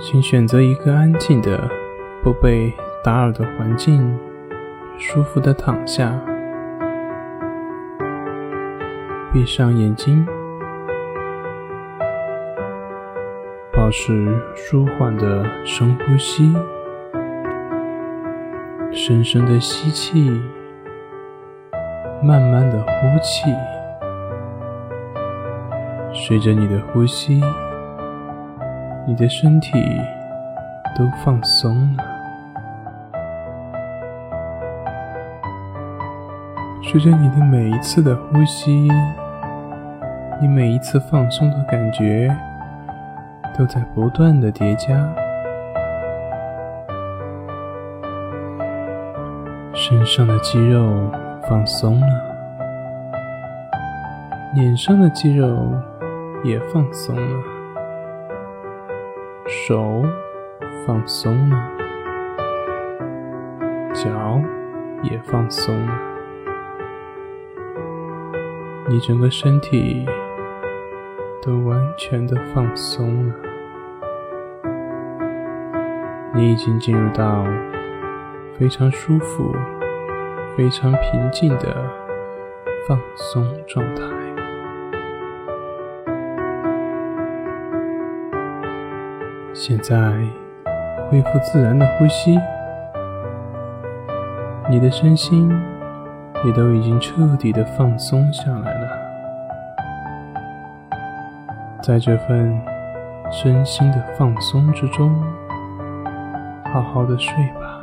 请选择一个安静的、不被打扰的环境，舒服的躺下，闭上眼睛，保持舒缓的深呼吸，深深的吸气，慢慢的呼气，随着你的呼吸。你的身体都放松了，随着你的每一次的呼吸，你每一次放松的感觉都在不断的叠加，身上的肌肉放松了，脸上的肌肉也放松了。手放松了，脚也放松了，你整个身体都完全的放松了。你已经进入到非常舒服、非常平静的放松状态。现在恢复自然的呼吸，你的身心也都已经彻底的放松下来了。在这份身心的放松之中，好好的睡吧。